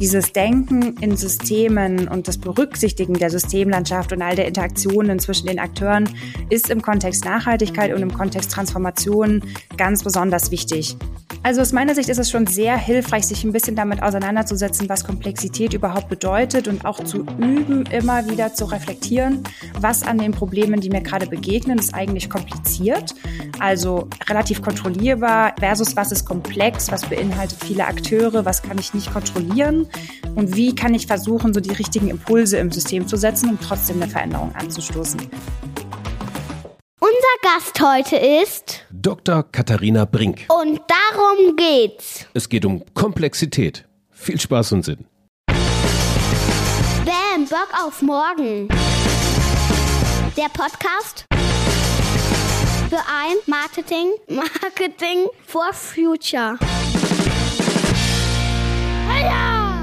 Dieses Denken in Systemen und das Berücksichtigen der Systemlandschaft und all der Interaktionen zwischen den Akteuren ist im Kontext Nachhaltigkeit und im Kontext Transformation ganz besonders wichtig. Also aus meiner Sicht ist es schon sehr hilfreich, sich ein bisschen damit auseinanderzusetzen, was Komplexität überhaupt bedeutet und auch zu üben, immer wieder zu reflektieren, was an den Problemen, die mir gerade begegnen, ist eigentlich kompliziert, also relativ kontrollierbar versus was ist komplex, was beinhaltet viele Akteure, was kann ich nicht kontrollieren und wie kann ich versuchen, so die richtigen Impulse im System zu setzen, um trotzdem eine Veränderung anzustoßen. Unser Gast heute ist Dr. Katharina Brink. Und darum geht's. Es geht um Komplexität. Viel Spaß und Sinn. Bam, Bock auf morgen. Der Podcast für ein Marketing, Marketing for Future. Heya!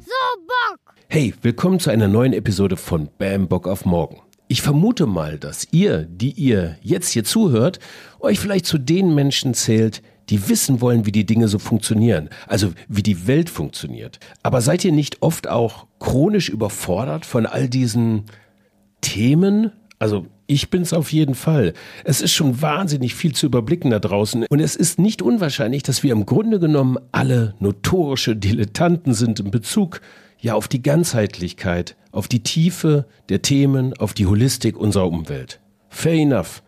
So Bock! Hey, willkommen zu einer neuen Episode von Bam Bock auf morgen. Ich vermute mal, dass ihr, die ihr jetzt hier zuhört, euch vielleicht zu den Menschen zählt, die wissen wollen, wie die Dinge so funktionieren, also wie die Welt funktioniert. Aber seid ihr nicht oft auch chronisch überfordert von all diesen Themen? Also ich bin's auf jeden Fall. Es ist schon wahnsinnig viel zu überblicken da draußen und es ist nicht unwahrscheinlich, dass wir im Grunde genommen alle notorische Dilettanten sind in Bezug ja auf die Ganzheitlichkeit, auf die Tiefe der Themen, auf die Holistik unserer Umwelt. Fair enough.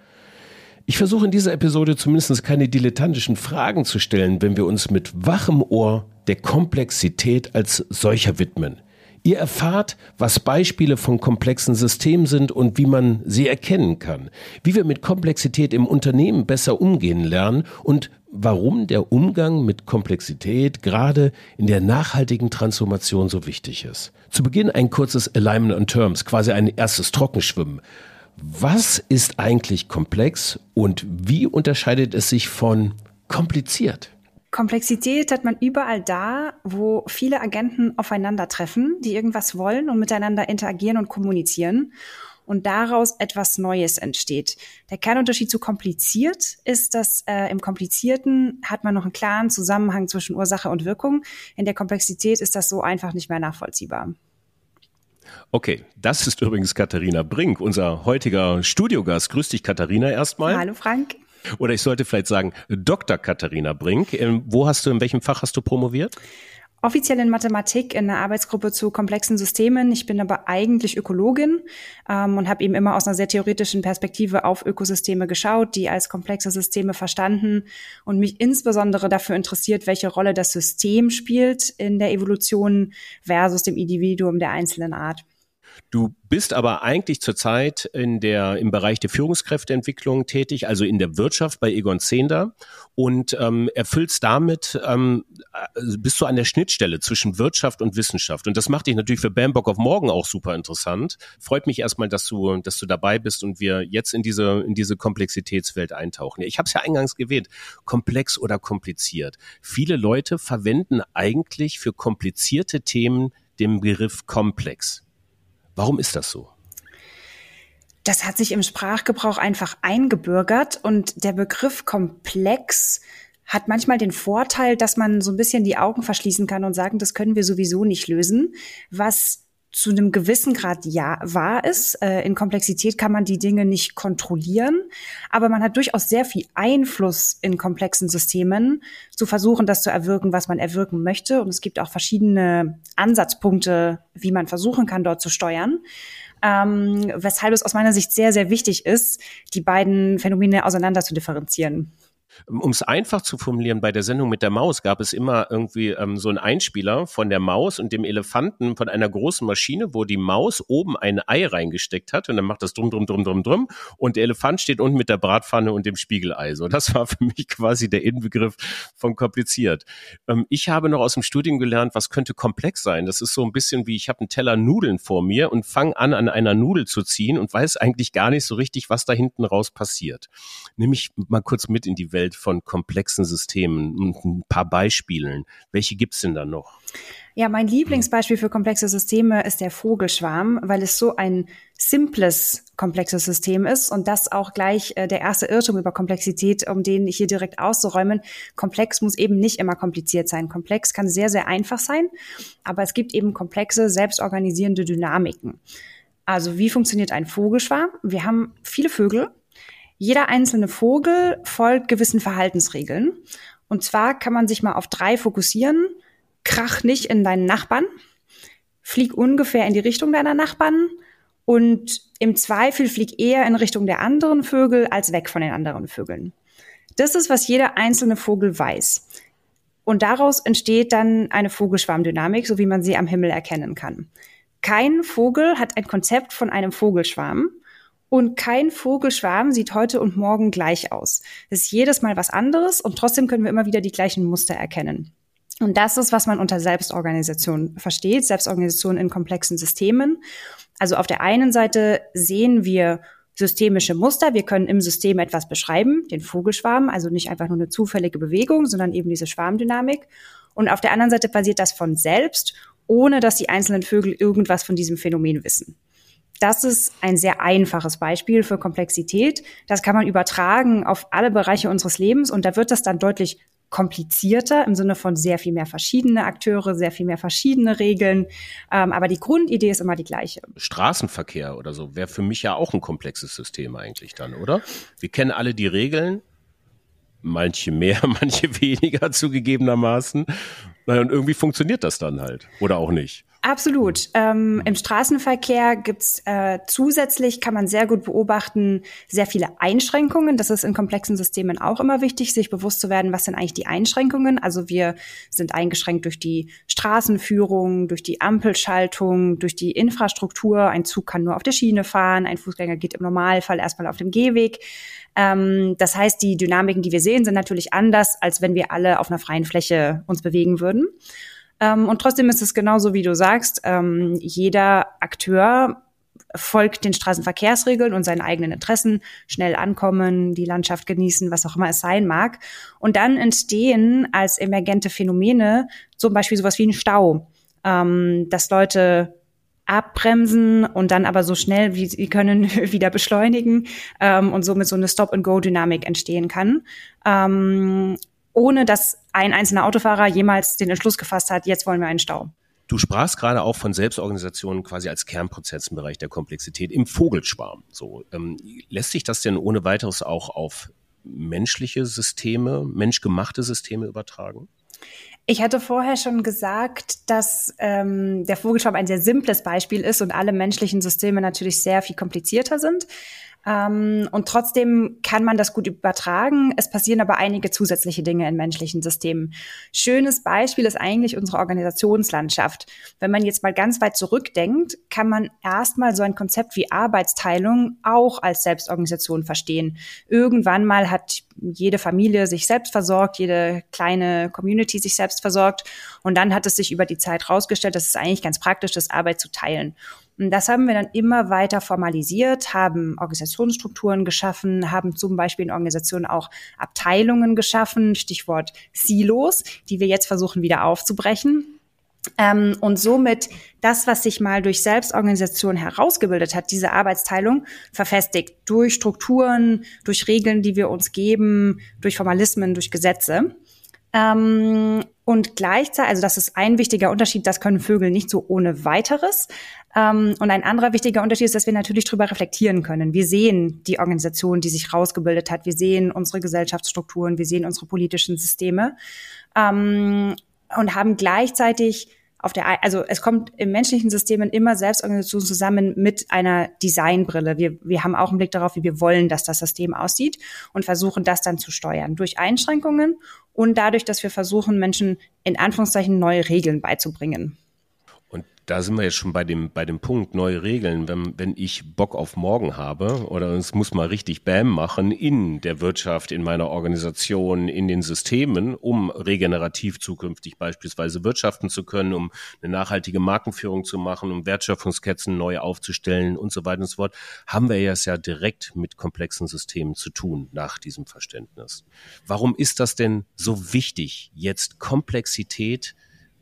Ich versuche in dieser Episode zumindest keine dilettantischen Fragen zu stellen, wenn wir uns mit wachem Ohr der Komplexität als solcher widmen. Ihr erfahrt, was Beispiele von komplexen Systemen sind und wie man sie erkennen kann, wie wir mit Komplexität im Unternehmen besser umgehen lernen und warum der Umgang mit Komplexität gerade in der nachhaltigen Transformation so wichtig ist. Zu Beginn ein kurzes Alignment on Terms, quasi ein erstes Trockenschwimmen. Was ist eigentlich komplex und wie unterscheidet es sich von kompliziert? Komplexität hat man überall da, wo viele Agenten aufeinandertreffen, die irgendwas wollen und miteinander interagieren und kommunizieren und daraus etwas Neues entsteht. Der Kernunterschied zu kompliziert ist, dass äh, im Komplizierten hat man noch einen klaren Zusammenhang zwischen Ursache und Wirkung. In der Komplexität ist das so einfach nicht mehr nachvollziehbar. Okay, das ist übrigens Katharina Brink, unser heutiger Studiogast. Grüß dich, Katharina, erstmal. Hallo, Frank. Oder ich sollte vielleicht sagen, Dr. Katharina Brink. Ähm, wo hast du, in welchem Fach hast du promoviert? Offiziell in Mathematik in einer Arbeitsgruppe zu komplexen Systemen. Ich bin aber eigentlich Ökologin ähm, und habe eben immer aus einer sehr theoretischen Perspektive auf Ökosysteme geschaut, die als komplexe Systeme verstanden und mich insbesondere dafür interessiert, welche Rolle das System spielt in der Evolution versus dem Individuum der einzelnen Art. Du bist aber eigentlich zurzeit in der, im Bereich der Führungskräfteentwicklung tätig, also in der Wirtschaft bei Egon Zehnder und ähm, erfüllst damit, ähm, äh, bist du an der Schnittstelle zwischen Wirtschaft und Wissenschaft. Und das macht dich natürlich für Bambock of Morgen auch super interessant. Freut mich erstmal, dass du, dass du dabei bist und wir jetzt in diese, in diese Komplexitätswelt eintauchen. Ich habe es ja eingangs gewählt, komplex oder kompliziert. Viele Leute verwenden eigentlich für komplizierte Themen den Begriff komplex. Warum ist das so? Das hat sich im Sprachgebrauch einfach eingebürgert und der Begriff komplex hat manchmal den Vorteil, dass man so ein bisschen die Augen verschließen kann und sagen, das können wir sowieso nicht lösen, was zu einem gewissen Grad ja wahr ist. Äh, in Komplexität kann man die Dinge nicht kontrollieren, aber man hat durchaus sehr viel Einfluss in komplexen Systemen, zu versuchen, das zu erwirken, was man erwirken möchte. Und es gibt auch verschiedene Ansatzpunkte, wie man versuchen kann, dort zu steuern. Ähm, weshalb es aus meiner Sicht sehr, sehr wichtig ist, die beiden Phänomene auseinander zu differenzieren. Um es einfach zu formulieren, bei der Sendung mit der Maus gab es immer irgendwie ähm, so einen Einspieler von der Maus und dem Elefanten von einer großen Maschine, wo die Maus oben ein Ei reingesteckt hat und dann macht das drum, drum, drum, drum, drum und der Elefant steht unten mit der Bratpfanne und dem Spiegelei. So, das war für mich quasi der Inbegriff von kompliziert. Ähm, ich habe noch aus dem Studium gelernt, was könnte komplex sein. Das ist so ein bisschen wie, ich habe einen Teller Nudeln vor mir und fange an, an einer Nudel zu ziehen und weiß eigentlich gar nicht so richtig, was da hinten raus passiert. Nimm mich mal kurz mit in die Welt Welt von komplexen Systemen ein paar Beispielen. Welche gibt es denn da noch? Ja, mein Lieblingsbeispiel für komplexe Systeme ist der Vogelschwarm, weil es so ein simples komplexes System ist. Und das auch gleich äh, der erste Irrtum über Komplexität, um den hier direkt auszuräumen. Komplex muss eben nicht immer kompliziert sein. Komplex kann sehr, sehr einfach sein, aber es gibt eben komplexe, selbstorganisierende Dynamiken. Also wie funktioniert ein Vogelschwarm? Wir haben viele Vögel. Jeder einzelne Vogel folgt gewissen Verhaltensregeln. Und zwar kann man sich mal auf drei fokussieren. Krach nicht in deinen Nachbarn. Flieg ungefähr in die Richtung deiner Nachbarn und im Zweifel flieg eher in Richtung der anderen Vögel als weg von den anderen Vögeln. Das ist, was jeder einzelne Vogel weiß. Und daraus entsteht dann eine Vogelschwarmdynamik, so wie man sie am Himmel erkennen kann. Kein Vogel hat ein Konzept von einem Vogelschwarm und kein Vogelschwarm sieht heute und morgen gleich aus. Es ist jedes Mal was anderes und trotzdem können wir immer wieder die gleichen Muster erkennen. Und das ist, was man unter Selbstorganisation versteht, Selbstorganisation in komplexen Systemen. Also auf der einen Seite sehen wir systemische Muster. Wir können im System etwas beschreiben, den Vogelschwarm, also nicht einfach nur eine zufällige Bewegung, sondern eben diese Schwarmdynamik. Und auf der anderen Seite passiert das von selbst, ohne dass die einzelnen Vögel irgendwas von diesem Phänomen wissen. Das ist ein sehr einfaches Beispiel für Komplexität. Das kann man übertragen auf alle Bereiche unseres Lebens und da wird das dann deutlich komplizierter im Sinne von sehr viel mehr verschiedene Akteure, sehr viel mehr verschiedene Regeln. Ähm, aber die Grundidee ist immer die gleiche. Straßenverkehr oder so wäre für mich ja auch ein komplexes System eigentlich dann, oder? Wir kennen alle die Regeln, manche mehr, manche weniger zugegebenermaßen. Naja, und irgendwie funktioniert das dann halt. Oder auch nicht. Absolut. Ähm, Im Straßenverkehr gibt's äh, zusätzlich, kann man sehr gut beobachten, sehr viele Einschränkungen. Das ist in komplexen Systemen auch immer wichtig, sich bewusst zu werden, was sind eigentlich die Einschränkungen. Also wir sind eingeschränkt durch die Straßenführung, durch die Ampelschaltung, durch die Infrastruktur. Ein Zug kann nur auf der Schiene fahren, ein Fußgänger geht im Normalfall erstmal auf dem Gehweg. Ähm, das heißt, die Dynamiken, die wir sehen, sind natürlich anders, als wenn wir alle auf einer freien Fläche uns bewegen würden. Ähm, und trotzdem ist es genauso, wie du sagst, ähm, jeder Akteur folgt den Straßenverkehrsregeln und seinen eigenen Interessen, schnell ankommen, die Landschaft genießen, was auch immer es sein mag. Und dann entstehen als emergente Phänomene zum Beispiel sowas wie ein Stau, ähm, dass Leute abbremsen und dann aber so schnell wie sie können wieder beschleunigen ähm, und somit so eine Stop-and-Go-Dynamik entstehen kann. Ähm, ohne dass ein einzelner Autofahrer jemals den Entschluss gefasst hat, jetzt wollen wir einen Stau. Du sprachst gerade auch von Selbstorganisationen quasi als Kernprozess im Bereich der Komplexität im Vogelschwarm. So ähm, lässt sich das denn ohne weiteres auch auf menschliche Systeme, menschgemachte Systeme übertragen? Ich hatte vorher schon gesagt, dass ähm, der Vogelschwarm ein sehr simples Beispiel ist und alle menschlichen Systeme natürlich sehr viel komplizierter sind. Ähm, und trotzdem kann man das gut übertragen. Es passieren aber einige zusätzliche Dinge in menschlichen Systemen. Schönes Beispiel ist eigentlich unsere Organisationslandschaft. Wenn man jetzt mal ganz weit zurückdenkt, kann man erstmal so ein Konzept wie Arbeitsteilung auch als Selbstorganisation verstehen. Irgendwann mal hat jede Familie sich selbst versorgt, jede kleine Community sich selbst versorgt. Und dann hat es sich über die Zeit rausgestellt, dass es eigentlich ganz praktisch ist, Arbeit zu teilen. Und das haben wir dann immer weiter formalisiert, haben Organisationsstrukturen geschaffen, haben zum Beispiel in Organisationen auch Abteilungen geschaffen, Stichwort Silos, die wir jetzt versuchen wieder aufzubrechen. Ähm, und somit das, was sich mal durch Selbstorganisation herausgebildet hat, diese Arbeitsteilung verfestigt durch Strukturen, durch Regeln, die wir uns geben, durch Formalismen, durch Gesetze. Ähm, und gleichzeitig, also das ist ein wichtiger Unterschied, das können Vögel nicht so ohne weiteres. Ähm, und ein anderer wichtiger Unterschied ist, dass wir natürlich darüber reflektieren können. Wir sehen die Organisation, die sich rausgebildet hat. Wir sehen unsere Gesellschaftsstrukturen. Wir sehen unsere politischen Systeme. Ähm, und haben gleichzeitig auf der, also es kommt im menschlichen Systemen immer Selbstorganisation zusammen mit einer Designbrille. Wir, wir haben auch einen Blick darauf, wie wir wollen, dass das System aussieht und versuchen das dann zu steuern durch Einschränkungen und dadurch, dass wir versuchen, Menschen in Anführungszeichen neue Regeln beizubringen da sind wir jetzt schon bei dem, bei dem Punkt, neue Regeln. Wenn, wenn ich Bock auf morgen habe oder es muss mal richtig Bam machen in der Wirtschaft, in meiner Organisation, in den Systemen, um regenerativ zukünftig beispielsweise wirtschaften zu können, um eine nachhaltige Markenführung zu machen, um Wertschöpfungsketten neu aufzustellen und so weiter und so fort, haben wir es ja direkt mit komplexen Systemen zu tun nach diesem Verständnis. Warum ist das denn so wichtig, jetzt Komplexität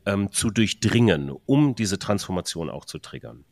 ähm, zu durchdringen, um diese Transformation auch zu triggern?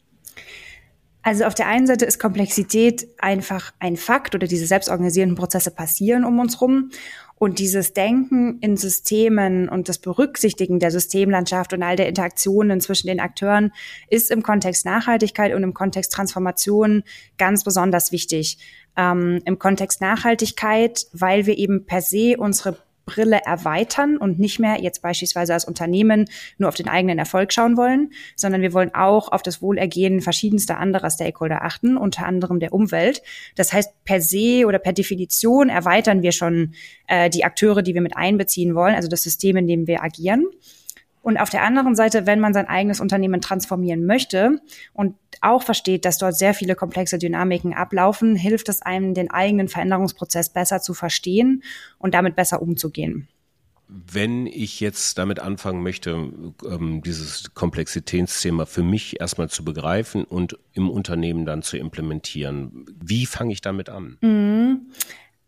Also auf der einen Seite ist Komplexität einfach ein Fakt oder diese selbstorganisierenden Prozesse passieren um uns rum. Und dieses Denken in Systemen und das Berücksichtigen der Systemlandschaft und all der Interaktionen zwischen den Akteuren ist im Kontext Nachhaltigkeit und im Kontext Transformation ganz besonders wichtig. Ähm, Im Kontext Nachhaltigkeit, weil wir eben per se unsere Brille erweitern und nicht mehr jetzt beispielsweise als Unternehmen nur auf den eigenen Erfolg schauen wollen, sondern wir wollen auch auf das Wohlergehen verschiedenster anderer Stakeholder achten, unter anderem der Umwelt. Das heißt, per se oder per Definition erweitern wir schon äh, die Akteure, die wir mit einbeziehen wollen, also das System, in dem wir agieren. Und auf der anderen Seite, wenn man sein eigenes Unternehmen transformieren möchte und auch versteht, dass dort sehr viele komplexe Dynamiken ablaufen, hilft es einem, den eigenen Veränderungsprozess besser zu verstehen und damit besser umzugehen. Wenn ich jetzt damit anfangen möchte, ähm, dieses Komplexitätsthema für mich erstmal zu begreifen und im Unternehmen dann zu implementieren, wie fange ich damit an? Mhm.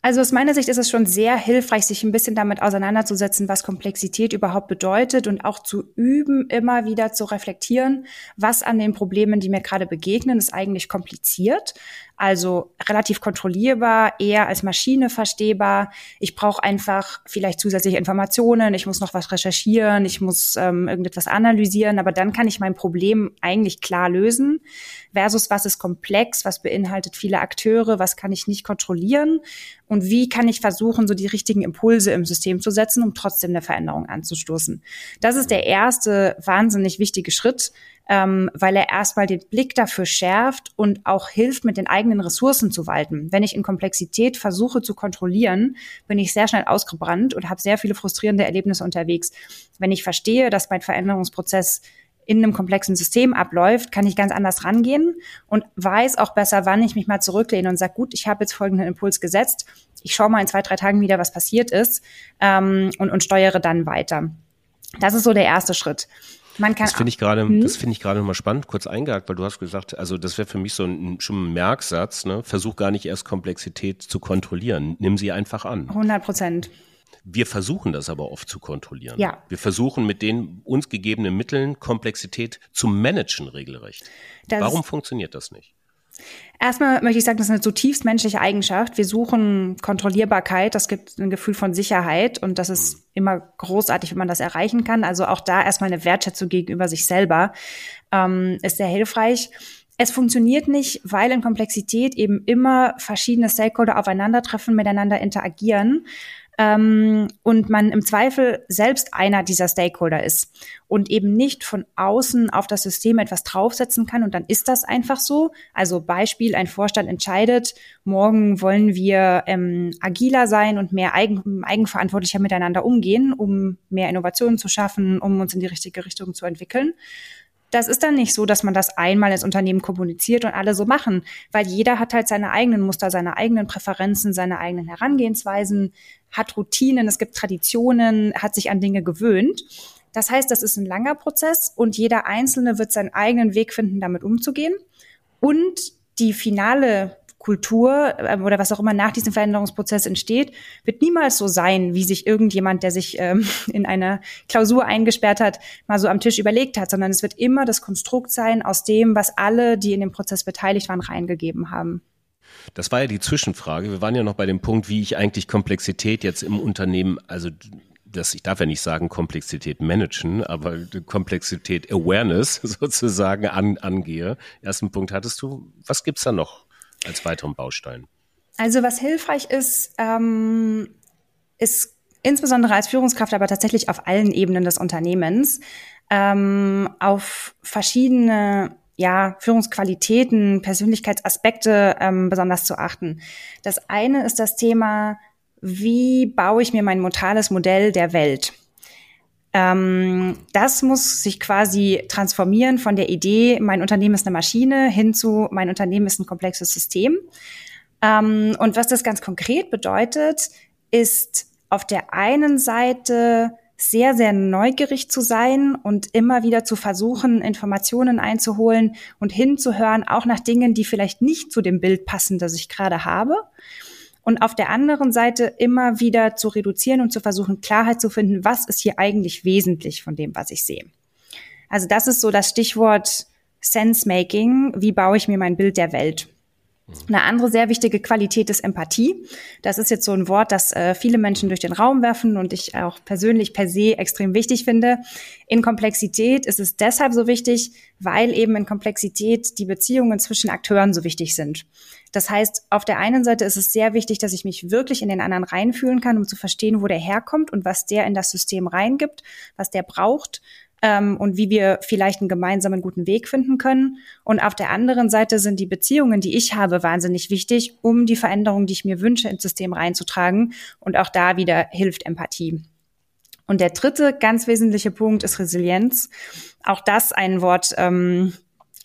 Also aus meiner Sicht ist es schon sehr hilfreich, sich ein bisschen damit auseinanderzusetzen, was Komplexität überhaupt bedeutet und auch zu üben, immer wieder zu reflektieren, was an den Problemen, die mir gerade begegnen, ist eigentlich kompliziert. Also relativ kontrollierbar, eher als Maschine verstehbar. Ich brauche einfach vielleicht zusätzliche Informationen, ich muss noch was recherchieren, ich muss ähm, irgendetwas analysieren, aber dann kann ich mein Problem eigentlich klar lösen. Versus was ist komplex, was beinhaltet viele Akteure, was kann ich nicht kontrollieren und wie kann ich versuchen, so die richtigen Impulse im System zu setzen, um trotzdem eine Veränderung anzustoßen. Das ist der erste wahnsinnig wichtige Schritt, ähm, weil er erstmal den Blick dafür schärft und auch hilft, mit den eigenen Ressourcen zu walten. Wenn ich in Komplexität versuche zu kontrollieren, bin ich sehr schnell ausgebrannt und habe sehr viele frustrierende Erlebnisse unterwegs. Wenn ich verstehe, dass mein Veränderungsprozess in einem komplexen System abläuft, kann ich ganz anders rangehen und weiß auch besser, wann ich mich mal zurücklehne und sage, gut, ich habe jetzt folgenden Impuls gesetzt, ich schaue mal in zwei, drei Tagen wieder, was passiert ist ähm, und, und steuere dann weiter. Das ist so der erste Schritt. Man kann das finde ich gerade, hm? das finde ich gerade nochmal spannend, kurz eingehakt, weil du hast gesagt, also das wäre für mich so ein, schon ein Merksatz, ne? Versuch gar nicht erst Komplexität zu kontrollieren. Nimm sie einfach an. 100 Prozent. Wir versuchen das aber oft zu kontrollieren. Ja. Wir versuchen mit den uns gegebenen Mitteln Komplexität zu managen regelrecht. Das Warum funktioniert das nicht? Erstmal möchte ich sagen, das ist eine zutiefst menschliche Eigenschaft. Wir suchen Kontrollierbarkeit, das gibt ein Gefühl von Sicherheit und das ist immer großartig, wenn man das erreichen kann. Also auch da erstmal eine Wertschätzung gegenüber sich selber ähm, ist sehr hilfreich. Es funktioniert nicht, weil in Komplexität eben immer verschiedene Stakeholder aufeinandertreffen, miteinander interagieren ähm, und man im Zweifel selbst einer dieser Stakeholder ist und eben nicht von außen auf das System etwas draufsetzen kann. Und dann ist das einfach so. Also Beispiel, ein Vorstand entscheidet, morgen wollen wir ähm, agiler sein und mehr eigen, eigenverantwortlicher miteinander umgehen, um mehr Innovationen zu schaffen, um uns in die richtige Richtung zu entwickeln. Das ist dann nicht so, dass man das einmal ins Unternehmen kommuniziert und alle so machen, weil jeder hat halt seine eigenen Muster, seine eigenen Präferenzen, seine eigenen Herangehensweisen, hat Routinen, es gibt Traditionen, hat sich an Dinge gewöhnt. Das heißt, das ist ein langer Prozess und jeder Einzelne wird seinen eigenen Weg finden, damit umzugehen. Und die finale Kultur ähm, oder was auch immer nach diesem Veränderungsprozess entsteht, wird niemals so sein, wie sich irgendjemand, der sich ähm, in einer Klausur eingesperrt hat, mal so am Tisch überlegt hat, sondern es wird immer das Konstrukt sein aus dem, was alle, die in dem Prozess beteiligt waren, reingegeben haben. Das war ja die Zwischenfrage. Wir waren ja noch bei dem Punkt, wie ich eigentlich Komplexität jetzt im Unternehmen, also das, ich darf ja nicht sagen Komplexität managen, aber Komplexität Awareness sozusagen an, angehe. Ersten Punkt hattest du. Was gibt's da noch? als weiteren Baustein? Also was hilfreich ist, ähm, ist insbesondere als Führungskraft, aber tatsächlich auf allen Ebenen des Unternehmens, ähm, auf verschiedene ja, Führungsqualitäten, Persönlichkeitsaspekte ähm, besonders zu achten. Das eine ist das Thema, wie baue ich mir mein motales Modell der Welt? Ähm, das muss sich quasi transformieren von der Idee, mein Unternehmen ist eine Maschine, hin zu, mein Unternehmen ist ein komplexes System. Ähm, und was das ganz konkret bedeutet, ist auf der einen Seite sehr, sehr neugierig zu sein und immer wieder zu versuchen, Informationen einzuholen und hinzuhören, auch nach Dingen, die vielleicht nicht zu dem Bild passen, das ich gerade habe und auf der anderen Seite immer wieder zu reduzieren und zu versuchen, Klarheit zu finden, was ist hier eigentlich wesentlich von dem, was ich sehe. Also das ist so das Stichwort Sense-Making, wie baue ich mir mein Bild der Welt. Eine andere sehr wichtige Qualität ist Empathie. Das ist jetzt so ein Wort, das äh, viele Menschen durch den Raum werfen und ich auch persönlich per se extrem wichtig finde. In Komplexität ist es deshalb so wichtig, weil eben in Komplexität die Beziehungen zwischen Akteuren so wichtig sind. Das heißt, auf der einen Seite ist es sehr wichtig, dass ich mich wirklich in den anderen reinfühlen kann, um zu verstehen, wo der herkommt und was der in das System reingibt, was der braucht ähm, und wie wir vielleicht einen gemeinsamen guten Weg finden können. Und auf der anderen Seite sind die Beziehungen, die ich habe, wahnsinnig wichtig, um die Veränderungen, die ich mir wünsche, ins System reinzutragen. Und auch da wieder hilft Empathie. Und der dritte ganz wesentliche Punkt ist Resilienz. Auch das ein Wort, ähm,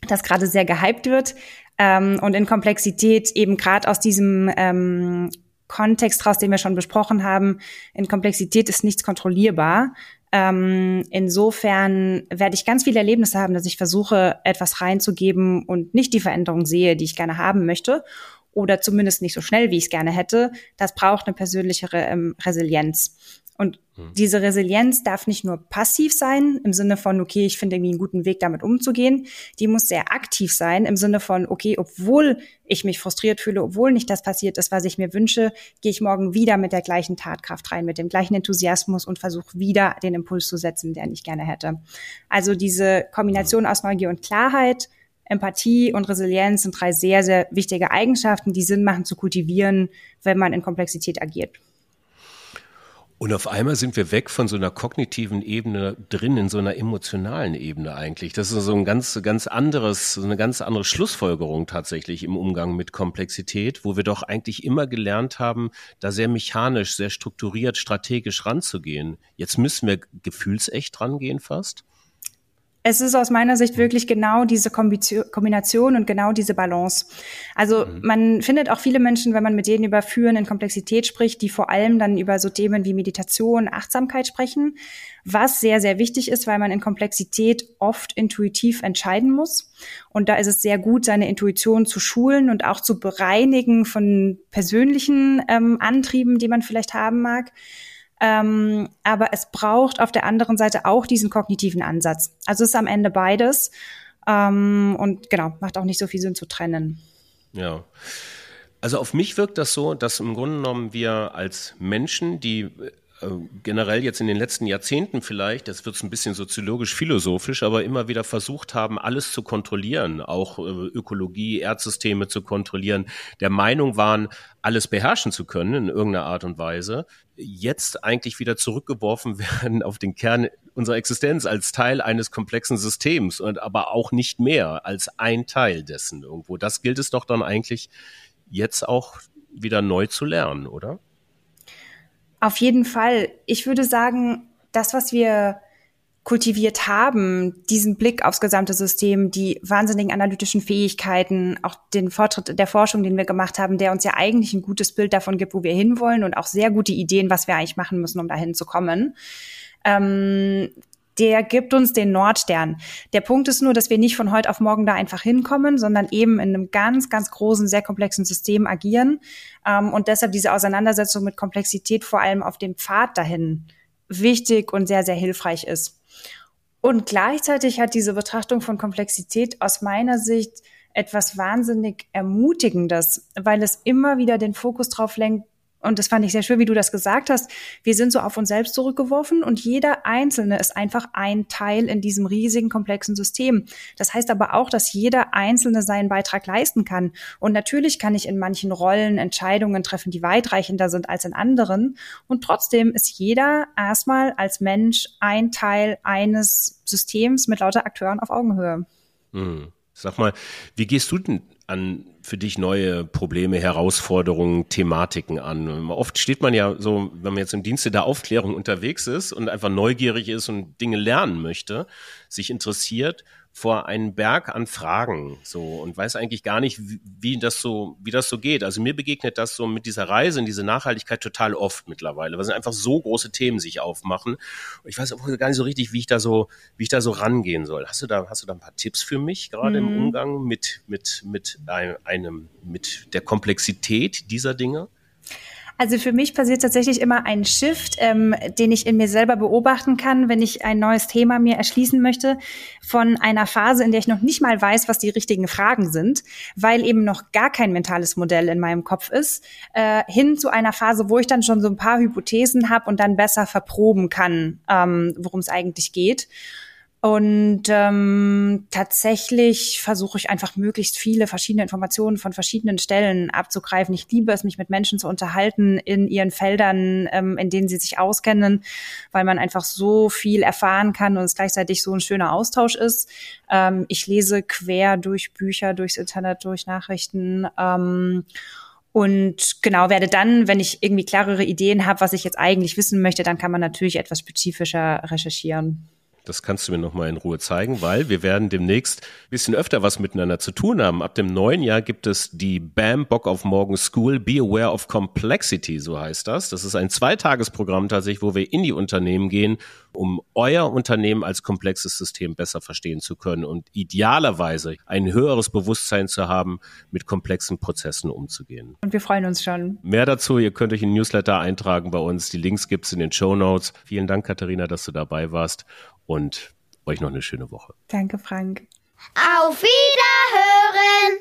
das gerade sehr gehypt wird. Ähm, und in Komplexität eben gerade aus diesem ähm, Kontext raus, den wir schon besprochen haben, in Komplexität ist nichts kontrollierbar. Ähm, insofern werde ich ganz viele Erlebnisse haben, dass ich versuche, etwas reinzugeben und nicht die Veränderung sehe, die ich gerne haben möchte oder zumindest nicht so schnell, wie ich es gerne hätte. Das braucht eine persönlichere ähm, Resilienz. Und hm. diese Resilienz darf nicht nur passiv sein, im Sinne von, okay, ich finde irgendwie einen guten Weg, damit umzugehen. Die muss sehr aktiv sein, im Sinne von, okay, obwohl ich mich frustriert fühle, obwohl nicht das passiert ist, was ich mir wünsche, gehe ich morgen wieder mit der gleichen Tatkraft rein, mit dem gleichen Enthusiasmus und versuche wieder den Impuls zu setzen, den ich gerne hätte. Also diese Kombination aus Neugier und Klarheit, Empathie und Resilienz sind drei sehr, sehr wichtige Eigenschaften, die Sinn machen zu kultivieren, wenn man in Komplexität agiert. Und auf einmal sind wir weg von so einer kognitiven Ebene drin in so einer emotionalen Ebene eigentlich. Das ist so ein ganz, ganz anderes, so eine ganz andere Schlussfolgerung tatsächlich im Umgang mit Komplexität, wo wir doch eigentlich immer gelernt haben, da sehr mechanisch, sehr strukturiert, strategisch ranzugehen. Jetzt müssen wir gefühlsecht rangehen fast es ist aus meiner Sicht wirklich genau diese Kombination und genau diese Balance. Also mhm. man findet auch viele Menschen, wenn man mit denen über Führen in Komplexität spricht, die vor allem dann über so Themen wie Meditation, Achtsamkeit sprechen, was sehr, sehr wichtig ist, weil man in Komplexität oft intuitiv entscheiden muss. Und da ist es sehr gut, seine Intuition zu schulen und auch zu bereinigen von persönlichen ähm, Antrieben, die man vielleicht haben mag. Ähm, aber es braucht auf der anderen Seite auch diesen kognitiven Ansatz. Also es ist am Ende beides. Ähm, und genau, macht auch nicht so viel Sinn zu trennen. Ja. Also auf mich wirkt das so, dass im Grunde genommen wir als Menschen, die generell jetzt in den letzten Jahrzehnten vielleicht, das wird ein bisschen soziologisch philosophisch, aber immer wieder versucht haben, alles zu kontrollieren, auch äh, Ökologie, Erdsysteme zu kontrollieren, der Meinung waren, alles beherrschen zu können in irgendeiner Art und Weise, jetzt eigentlich wieder zurückgeworfen werden auf den Kern unserer Existenz als Teil eines komplexen Systems und aber auch nicht mehr als ein Teil dessen irgendwo. Das gilt es doch dann eigentlich jetzt auch wieder neu zu lernen, oder? Auf jeden Fall. Ich würde sagen, das, was wir kultiviert haben, diesen Blick aufs gesamte System, die wahnsinnigen analytischen Fähigkeiten, auch den Fortschritt der Forschung, den wir gemacht haben, der uns ja eigentlich ein gutes Bild davon gibt, wo wir hinwollen und auch sehr gute Ideen, was wir eigentlich machen müssen, um dahin zu kommen. Ähm, der gibt uns den Nordstern. Der Punkt ist nur, dass wir nicht von heute auf morgen da einfach hinkommen, sondern eben in einem ganz, ganz großen, sehr komplexen System agieren ähm, und deshalb diese Auseinandersetzung mit Komplexität vor allem auf dem Pfad dahin wichtig und sehr, sehr hilfreich ist. Und gleichzeitig hat diese Betrachtung von Komplexität aus meiner Sicht etwas wahnsinnig Ermutigendes, weil es immer wieder den Fokus drauf lenkt, und das fand ich sehr schön, wie du das gesagt hast. Wir sind so auf uns selbst zurückgeworfen und jeder Einzelne ist einfach ein Teil in diesem riesigen, komplexen System. Das heißt aber auch, dass jeder Einzelne seinen Beitrag leisten kann. Und natürlich kann ich in manchen Rollen Entscheidungen treffen, die weitreichender sind als in anderen. Und trotzdem ist jeder erstmal als Mensch ein Teil eines Systems mit lauter Akteuren auf Augenhöhe. Hm. Sag mal, wie gehst du denn an für dich neue Probleme, Herausforderungen, Thematiken an? Oft steht man ja so, wenn man jetzt im Dienste der Aufklärung unterwegs ist und einfach neugierig ist und Dinge lernen möchte, sich interessiert vor einen Berg an Fragen so und weiß eigentlich gar nicht, wie, wie, das so, wie das so geht. Also mir begegnet das so mit dieser Reise in diese Nachhaltigkeit total oft mittlerweile, weil es einfach so große Themen sich aufmachen. Und ich weiß auch gar nicht so richtig, wie ich da so, wie ich da so rangehen soll. Hast du da, hast du da ein paar Tipps für mich gerade mhm. im Umgang mit, mit, mit einem, mit der Komplexität dieser Dinge? Also für mich passiert tatsächlich immer ein Shift, ähm, den ich in mir selber beobachten kann, wenn ich ein neues Thema mir erschließen möchte, von einer Phase, in der ich noch nicht mal weiß, was die richtigen Fragen sind, weil eben noch gar kein mentales Modell in meinem Kopf ist, äh, hin zu einer Phase, wo ich dann schon so ein paar Hypothesen habe und dann besser verproben kann, ähm, worum es eigentlich geht. Und ähm, tatsächlich versuche ich einfach möglichst viele verschiedene Informationen von verschiedenen Stellen abzugreifen. Ich liebe es, mich mit Menschen zu unterhalten in ihren Feldern, ähm, in denen sie sich auskennen, weil man einfach so viel erfahren kann und es gleichzeitig so ein schöner Austausch ist. Ähm, ich lese quer durch Bücher, durchs Internet, durch Nachrichten. Ähm, und genau werde dann, wenn ich irgendwie klarere Ideen habe, was ich jetzt eigentlich wissen möchte, dann kann man natürlich etwas spezifischer recherchieren. Das kannst du mir nochmal in Ruhe zeigen, weil wir werden demnächst ein bisschen öfter was miteinander zu tun haben. Ab dem neuen Jahr gibt es die BAM Bock auf Morgen School Be Aware of Complexity, so heißt das. Das ist ein Zweitagesprogramm tatsächlich, wo wir in die Unternehmen gehen, um euer Unternehmen als komplexes System besser verstehen zu können und idealerweise ein höheres Bewusstsein zu haben, mit komplexen Prozessen umzugehen. Und wir freuen uns schon. Mehr dazu, ihr könnt euch in Newsletter eintragen bei uns. Die Links gibt's in den Show Notes. Vielen Dank, Katharina, dass du dabei warst und euch noch eine schöne Woche. Danke, Frank. Auf Wiederhören!